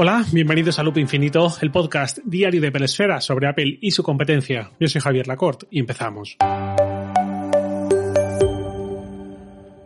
Hola, bienvenidos a Loop Infinito, el podcast diario de Pelesfera sobre Apple y su competencia. Yo soy Javier Lacorte y empezamos.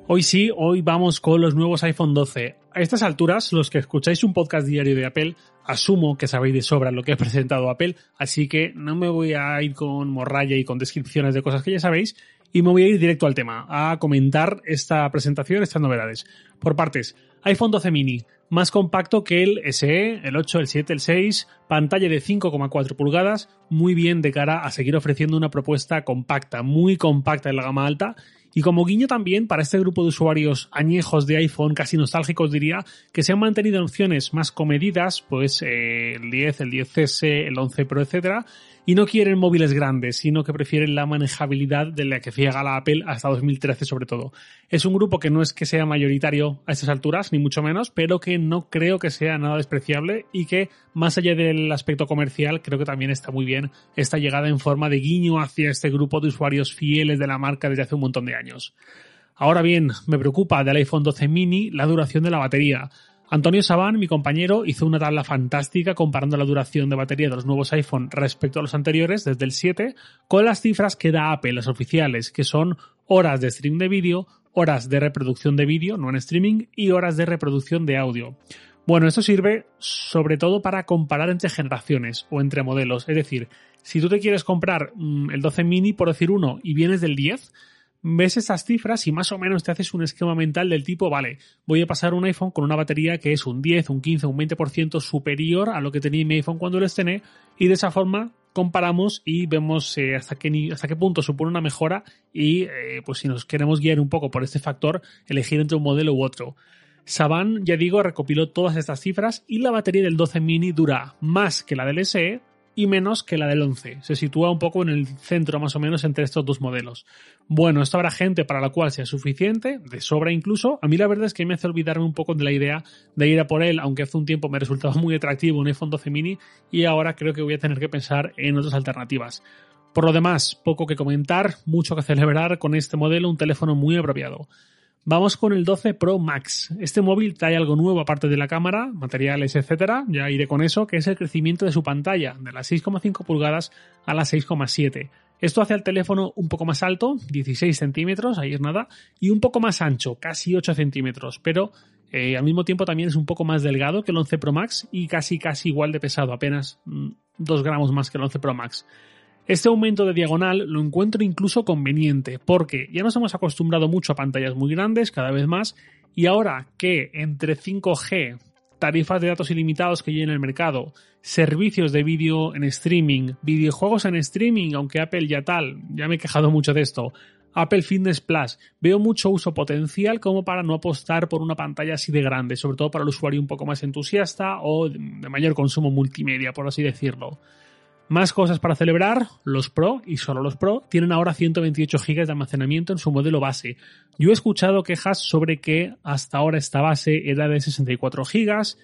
Hoy sí, hoy vamos con los nuevos iPhone 12. A estas alturas, los que escucháis un podcast diario de Apple, asumo que sabéis de sobra lo que ha presentado Apple, así que no me voy a ir con morralla y con descripciones de cosas que ya sabéis, y me voy a ir directo al tema, a comentar esta presentación, estas novedades. Por partes, iPhone 12 mini, más compacto que el SE, el 8, el 7, el 6, pantalla de 5,4 pulgadas, muy bien de cara a seguir ofreciendo una propuesta compacta, muy compacta en la gama alta. Y como guiño también para este grupo de usuarios añejos de iPhone, casi nostálgicos diría, que se han mantenido en opciones más comedidas, pues eh, el 10, el 10S, el 11 Pro, etcétera, y no quieren móviles grandes, sino que prefieren la manejabilidad de la que ciega la Apple hasta 2013 sobre todo. Es un grupo que no es que sea mayoritario a estas alturas, ni mucho menos, pero que no creo que sea nada despreciable y que más allá del aspecto comercial, creo que también está muy bien esta llegada en forma de guiño hacia este grupo de usuarios fieles de la marca desde hace un montón de años. Ahora bien, me preocupa del iPhone 12 mini la duración de la batería. Antonio Sabán, mi compañero, hizo una tabla fantástica comparando la duración de batería de los nuevos iPhone respecto a los anteriores, desde el 7, con las cifras que da Apple, las oficiales, que son horas de stream de vídeo, horas de reproducción de vídeo, no en streaming, y horas de reproducción de audio. Bueno, esto sirve sobre todo para comparar entre generaciones o entre modelos. Es decir, si tú te quieres comprar mm, el 12 mini, por decir uno, y vienes del 10, ves esas cifras y más o menos te haces un esquema mental del tipo, vale, voy a pasar un iPhone con una batería que es un 10, un 15, un 20% superior a lo que tenía mi iPhone cuando lo estrené y de esa forma comparamos y vemos eh, hasta, qué, hasta qué punto supone una mejora y eh, pues si nos queremos guiar un poco por este factor, elegir entre un modelo u otro. Saban, ya digo, recopiló todas estas cifras y la batería del 12 mini dura más que la del SE, y menos que la del 11. Se sitúa un poco en el centro más o menos entre estos dos modelos. Bueno, esto habrá gente para la cual sea suficiente, de sobra incluso. A mí la verdad es que me hace olvidarme un poco de la idea de ir a por él, aunque hace un tiempo me resultaba muy atractivo un iPhone 12 mini y ahora creo que voy a tener que pensar en otras alternativas. Por lo demás, poco que comentar, mucho que celebrar con este modelo, un teléfono muy apropiado. Vamos con el 12 Pro Max. Este móvil trae algo nuevo aparte de la cámara, materiales, etcétera, ya iré con eso, que es el crecimiento de su pantalla, de las 6,5 pulgadas a las 6,7. Esto hace al teléfono un poco más alto, 16 centímetros, ahí es nada, y un poco más ancho, casi 8 centímetros, pero eh, al mismo tiempo también es un poco más delgado que el 11 Pro Max y casi casi igual de pesado, apenas 2 mm, gramos más que el 11 Pro Max. Este aumento de diagonal lo encuentro incluso conveniente, porque ya nos hemos acostumbrado mucho a pantallas muy grandes, cada vez más, y ahora que entre 5G, tarifas de datos ilimitados que hay en el mercado, servicios de vídeo en streaming, videojuegos en streaming, aunque Apple ya tal, ya me he quejado mucho de esto, Apple Fitness Plus, veo mucho uso potencial como para no apostar por una pantalla así de grande, sobre todo para el usuario un poco más entusiasta o de mayor consumo multimedia, por así decirlo. Más cosas para celebrar, los Pro, y solo los Pro, tienen ahora 128 GB de almacenamiento en su modelo base. Yo he escuchado quejas sobre que hasta ahora esta base era de 64 GB,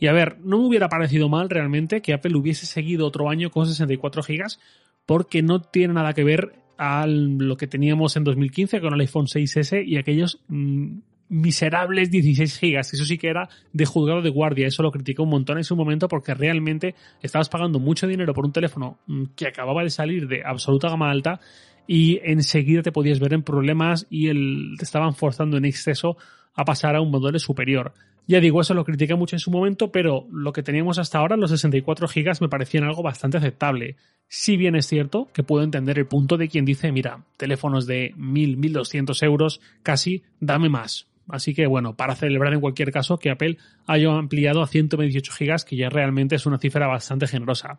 y a ver, no me hubiera parecido mal realmente que Apple hubiese seguido otro año con 64 GB, porque no tiene nada que ver a lo que teníamos en 2015 con el iPhone 6S y aquellos mm, miserables 16 gigas. Eso sí que era de juzgado de guardia. Eso lo criticó un montón en su momento porque realmente estabas pagando mucho dinero por un teléfono mm, que acababa de salir de absoluta gama alta y enseguida te podías ver en problemas y el, te estaban forzando en exceso a pasar a un modelo superior. Ya digo, eso lo critiqué mucho en su momento, pero lo que teníamos hasta ahora, los 64 gigas, me parecían algo bastante aceptable. Si bien es cierto que puedo entender el punto de quien dice, mira, teléfonos de 1000, 1200 euros, casi, dame más. Así que bueno, para celebrar en cualquier caso que Apple haya ampliado a 128 GB, que ya realmente es una cifra bastante generosa.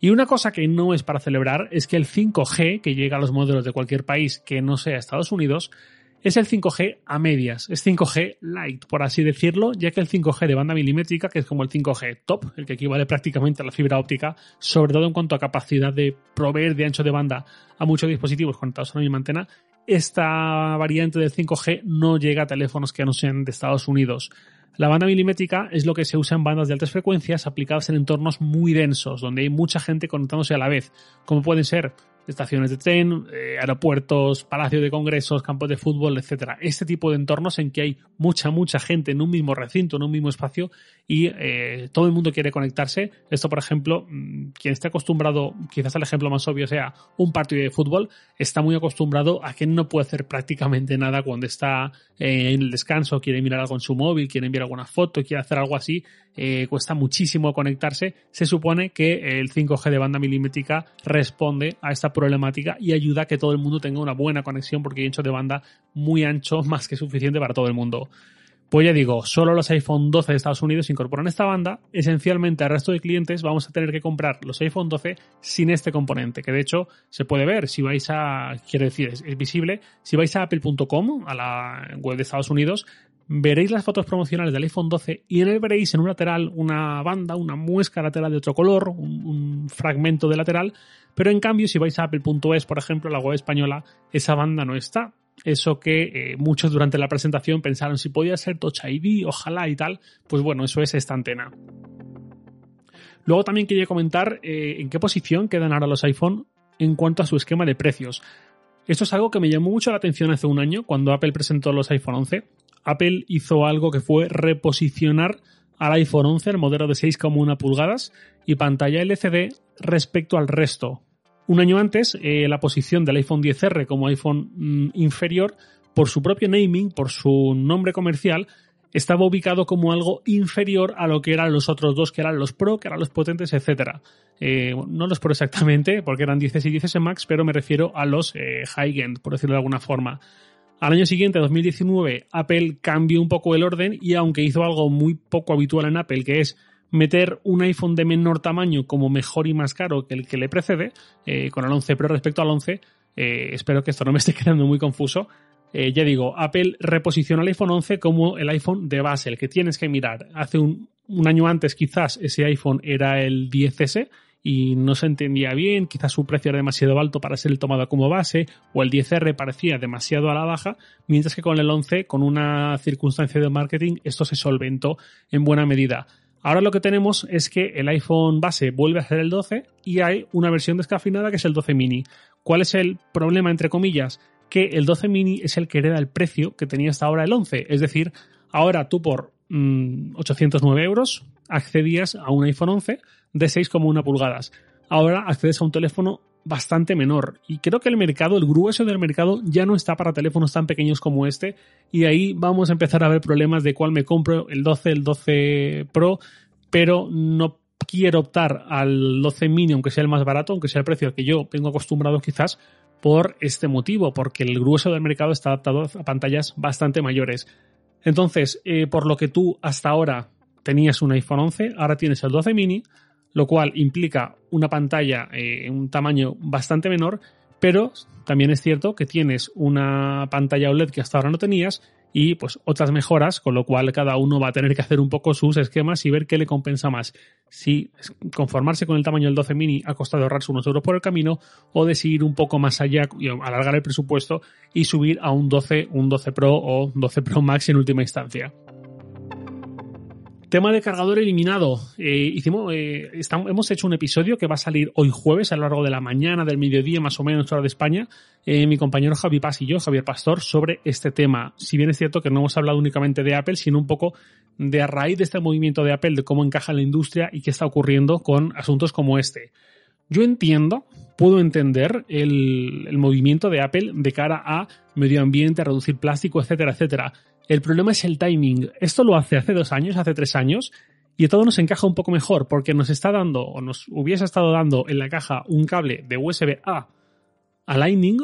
Y una cosa que no es para celebrar es que el 5G, que llega a los modelos de cualquier país que no sea Estados Unidos, es el 5G a medias, es 5G light, por así decirlo, ya que el 5G de banda milimétrica, que es como el 5G top, el que equivale prácticamente a la fibra óptica, sobre todo en cuanto a capacidad de proveer de ancho de banda a muchos dispositivos conectados a la misma antena, esta variante del 5G no llega a teléfonos que no sean de Estados Unidos. La banda milimétrica es lo que se usa en bandas de altas frecuencias aplicadas en entornos muy densos, donde hay mucha gente conectándose a la vez, como pueden ser estaciones de tren, eh, aeropuertos, palacios de congresos, campos de fútbol, etcétera. Este tipo de entornos en que hay mucha, mucha gente en un mismo recinto, en un mismo espacio y eh, todo el mundo quiere conectarse. Esto, por ejemplo, mm, quien esté acostumbrado, quizás el ejemplo más obvio sea un partido de fútbol, está muy acostumbrado a que no puede hacer prácticamente nada cuando está eh, en el descanso, quiere mirar algo en su móvil, quiere enviar alguna foto, quiere hacer algo así, cuesta muchísimo conectarse. Se supone que el 5G de banda milimétrica responde a esta problemática y ayuda a que todo el mundo tenga una buena conexión porque hay ancho de banda muy ancho, más que suficiente para todo el mundo. Pues ya digo, solo los iPhone 12 de Estados Unidos incorporan esta banda. Esencialmente al resto de clientes vamos a tener que comprar los iPhone 12 sin este componente, que de hecho se puede ver si vais a, quiero decir, es, visible, si vais a apple.com, a la web de Estados Unidos, veréis las fotos promocionales del iPhone 12 y en él veréis en un lateral una banda, una muesca lateral de otro color, un, fragmento de lateral, pero en cambio si vais a apple.es, por ejemplo, la web española, esa banda no está. Eso que eh, muchos durante la presentación pensaron si podía ser Touch ID, ojalá y tal, pues bueno, eso es esta antena. Luego también quería comentar eh, en qué posición quedan ahora los iPhone en cuanto a su esquema de precios. Esto es algo que me llamó mucho la atención hace un año cuando Apple presentó los iPhone 11 Apple hizo algo que fue reposicionar al iPhone 11 el modelo de 6,1 pulgadas y pantalla LCD respecto al resto. Un año antes, eh, la posición del iPhone 10R como iPhone mm, inferior, por su propio naming, por su nombre comercial, estaba ubicado como algo inferior a lo que eran los otros dos, que eran los Pro, que eran los potentes, etc. Eh, no los Pro exactamente, porque eran 10 y 10 Max, pero me refiero a los eh, high-end, por decirlo de alguna forma. Al año siguiente, 2019, Apple cambió un poco el orden y aunque hizo algo muy poco habitual en Apple, que es meter un iPhone de menor tamaño como mejor y más caro que el que le precede, eh, con el 11 Pro respecto al 11, eh, espero que esto no me esté quedando muy confuso. Eh, ya digo, Apple reposiciona el iPhone 11 como el iPhone de base, el que tienes que mirar. Hace un, un año antes quizás ese iPhone era el 10S y no se entendía bien, quizás su precio era demasiado alto para ser tomado como base, o el 10R parecía demasiado a la baja, mientras que con el 11, con una circunstancia de marketing, esto se solventó en buena medida. Ahora lo que tenemos es que el iPhone base vuelve a ser el 12 y hay una versión descafeinada que es el 12 mini. ¿Cuál es el problema, entre comillas? Que el 12 mini es el que hereda el precio que tenía hasta ahora el 11. Es decir, ahora tú por 809 mm, euros accedías a un iPhone 11 de 6,1 pulgadas. Ahora accedes a un teléfono bastante menor y creo que el mercado, el grueso del mercado ya no está para teléfonos tan pequeños como este y ahí vamos a empezar a ver problemas de cuál me compro, el 12, el 12 Pro, pero no quiero optar al 12 mini aunque sea el más barato, aunque sea el precio que yo tengo acostumbrado quizás por este motivo, porque el grueso del mercado está adaptado a pantallas bastante mayores. Entonces, eh, por lo que tú hasta ahora tenías un iPhone 11, ahora tienes el 12 mini, lo cual implica una pantalla en un tamaño bastante menor, pero también es cierto que tienes una pantalla OLED que hasta ahora no tenías y pues otras mejoras, con lo cual cada uno va a tener que hacer un poco sus esquemas y ver qué le compensa más. Si conformarse con el tamaño del 12 mini ha costado ahorrarse unos euros por el camino o de seguir un poco más allá y alargar el presupuesto y subir a un 12, un 12 Pro o 12 Pro Max en última instancia. Tema de cargador eliminado. Eh, hicimos, eh, hemos hecho un episodio que va a salir hoy jueves a lo largo de la mañana, del mediodía más o menos, hora de España. Eh, mi compañero Javi Paz y yo, Javier Pastor, sobre este tema. Si bien es cierto que no hemos hablado únicamente de Apple, sino un poco de a raíz de este movimiento de Apple, de cómo encaja en la industria y qué está ocurriendo con asuntos como este. Yo entiendo, puedo entender el, el movimiento de Apple de cara a medio ambiente, a reducir plástico, etcétera, etcétera el problema es el timing. Esto lo hace hace dos años, hace tres años, y todo nos encaja un poco mejor porque nos está dando, o nos hubiese estado dando en la caja un cable de USB A a Lightning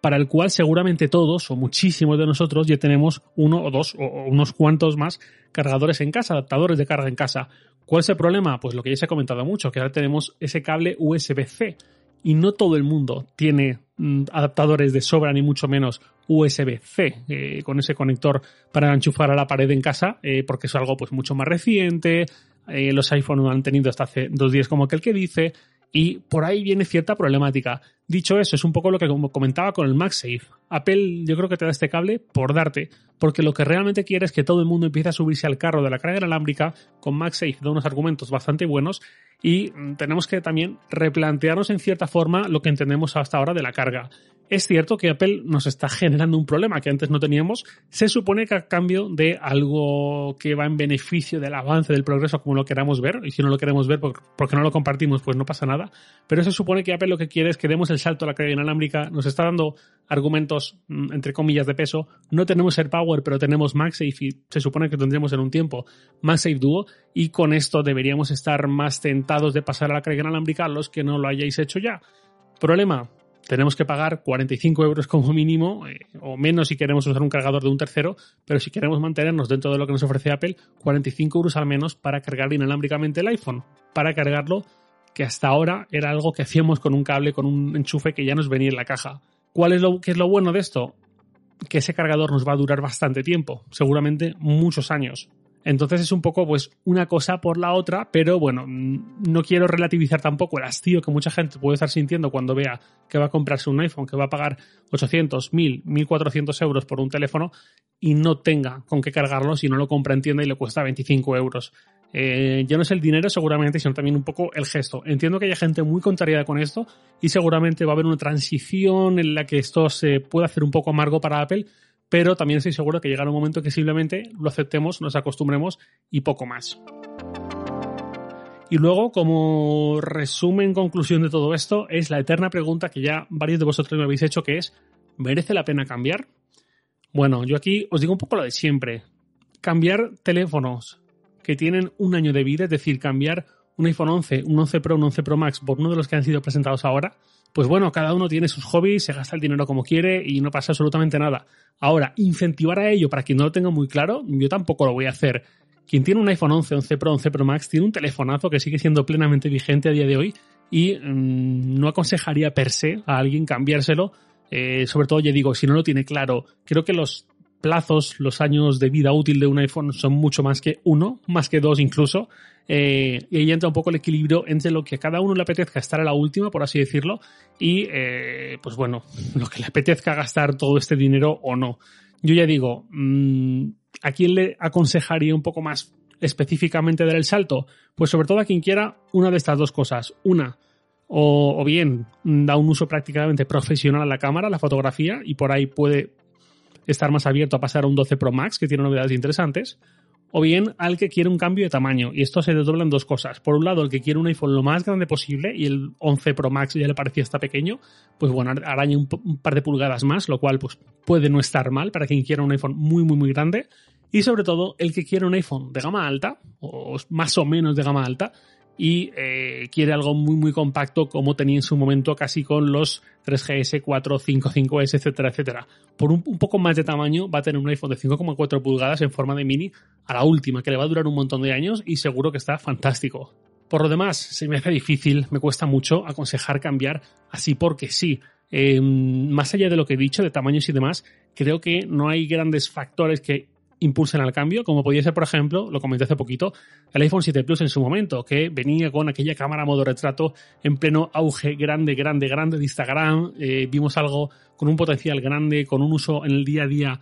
para el cual seguramente todos o muchísimos de nosotros ya tenemos uno o dos o unos cuantos más cargadores en casa, adaptadores de carga en casa. ¿Cuál es el problema? Pues lo que ya se ha comentado mucho, que ahora tenemos ese cable USB-C y no todo el mundo tiene mm, adaptadores de sobra ni mucho menos USB-C eh, con ese conector para enchufar a la pared en casa eh, porque es algo pues mucho más reciente eh, los iPhone no han tenido hasta hace dos días como aquel que dice y por ahí viene cierta problemática. Dicho eso, es un poco lo que comentaba con el MagSafe. Apple yo creo que te da este cable por darte, porque lo que realmente quiere es que todo el mundo empiece a subirse al carro de la carga inalámbrica con MagSafe, da unos argumentos bastante buenos y mm, tenemos que también replantearnos en cierta forma lo que entendemos hasta ahora de la carga. Es cierto que Apple nos está generando un problema que antes no teníamos. Se supone que a cambio de algo que va en beneficio del avance, del progreso, como lo queramos ver, y si no lo queremos ver porque no lo compartimos, pues no pasa nada. Pero se supone que Apple lo que quiere es que demos el salto a la carga inalámbrica. Nos está dando argumentos, mm, entre comillas, de peso. No tenemos AirPower, pero tenemos MagSafe y se supone que tendremos en un tiempo MagSafe Duo. Y con esto deberíamos estar más tentados de pasar a la carga inalámbrica los que no lo hayáis hecho ya. Problema, tenemos que pagar 45 euros como mínimo, eh, o menos si queremos usar un cargador de un tercero, pero si queremos mantenernos dentro de lo que nos ofrece Apple, 45 euros al menos para cargar inalámbricamente el iPhone, para cargarlo, que hasta ahora era algo que hacíamos con un cable, con un enchufe que ya nos venía en la caja. ¿Cuál es lo, qué es lo bueno de esto? Que ese cargador nos va a durar bastante tiempo, seguramente muchos años. Entonces es un poco pues una cosa por la otra, pero bueno, no quiero relativizar tampoco el hastío que mucha gente puede estar sintiendo cuando vea que va a comprarse un iPhone, que va a pagar 800, 1000, 1400 euros por un teléfono y no tenga con qué cargarlo si no lo compra en tienda y le cuesta 25 euros. Eh, ya no es el dinero seguramente, sino también un poco el gesto. Entiendo que haya gente muy contrariada con esto y seguramente va a haber una transición en la que esto se pueda hacer un poco amargo para Apple, pero también estoy seguro que llegará un momento que simplemente lo aceptemos, nos acostumbremos y poco más. Y luego, como resumen, conclusión de todo esto, es la eterna pregunta que ya varios de vosotros me habéis hecho, que es, ¿merece la pena cambiar? Bueno, yo aquí os digo un poco lo de siempre. Cambiar teléfonos que tienen un año de vida, es decir, cambiar un iPhone 11, un 11 Pro, un 11 Pro Max por uno de los que han sido presentados ahora, pues bueno, cada uno tiene sus hobbies, se gasta el dinero como quiere y no pasa absolutamente nada. Ahora, incentivar a ello para quien no lo tenga muy claro, yo tampoco lo voy a hacer. Quien tiene un iPhone 11, 11 Pro, 11 Pro Max, tiene un telefonazo que sigue siendo plenamente vigente a día de hoy y mm, no aconsejaría per se a alguien cambiárselo. Eh, sobre todo, ya digo, si no lo tiene claro, creo que los plazos, los años de vida útil de un iPhone son mucho más que uno, más que dos incluso. Eh, y ahí entra un poco el equilibrio entre lo que a cada uno le apetezca estar a la última, por así decirlo, y eh, pues bueno, lo que le apetezca gastar todo este dinero o no. Yo ya digo, mm, ¿a quién le aconsejaría un poco más específicamente dar el salto? Pues sobre todo a quien quiera una de estas dos cosas. Una, o, o, bien da un uso prácticamente profesional a la cámara, a la fotografía, y por ahí puede estar más abierto a pasar a un 12 Pro Max, que tiene novedades interesantes, o bien al que quiere un cambio de tamaño. Y esto se desdobla en dos cosas. Por un lado, el que quiere un iPhone lo más grande posible y el 11 Pro Max ya le parecía hasta pequeño, pues bueno, araña un, par de pulgadas más, lo cual pues puede no estar mal para quien quiera un iPhone muy, muy, muy grande. Y sobre todo, el que quiere un iPhone de gama alta, o más o menos de gama alta, y eh, quiere algo muy muy compacto como tenía en su momento casi con los 3GS, 4, 5, 5S, etcétera, etcétera. Por un, poco más de tamaño va a tener un iPhone de 5,4 pulgadas en forma de mini a la última, que le va a durar un montón de años y seguro que está fantástico. Por lo demás, se me hace difícil, me cuesta mucho aconsejar cambiar así porque sí. Em, más allá de lo que he dicho, de tamaños y demás, creo que no hay grandes factores que impulsen al cambio, como podía ser, por ejemplo, lo comenté hace poquito, el iPhone 7 Plus en su momento, que venía con aquella cámara modo retrato en pleno auge grande, grande, grande de Instagram. Eh, vimos algo con un potencial grande, con un uso en el día a día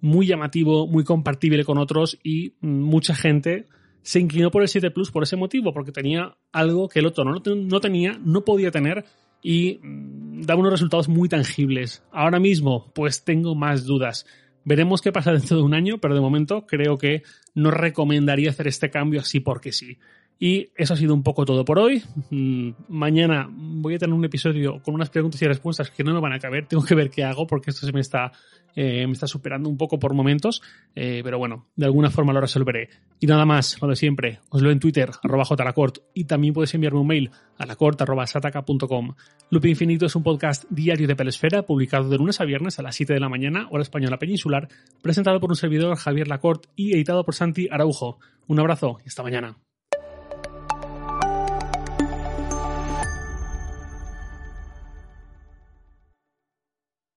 muy llamativo, muy compartible con otros y mucha gente se inclinó por el 7 Plus por ese motivo, porque tenía algo que el otro no, no tenía, no podía tener y mm, daba unos resultados muy tangibles. Ahora mismo, pues tengo más dudas. Veremos qué pasa dentro de un año, pero de momento creo que no recomendaría hacer este cambio así porque sí. Y eso ha sido un poco todo por hoy. Mm, mañana voy a tener un episodio con unas preguntas y respuestas que no me van a caber. Tengo que ver qué hago porque esto se me está, eh, superando un poco por momentos. Eh, pero bueno, de alguna forma lo resolveré. Y nada más, lo de siempre. Os lo en Twitter, arroba jlacort. Y también puedes enviarme un mail a lacort.sataka.com. Loop Infinito es un podcast diario de Pelesfera, publicado de lunes a viernes a las 7 de la mañana, hora española peninsular, presentado por un servidor Javier Lacort y editado por Santi Araujo. Un abrazo y hasta mañana.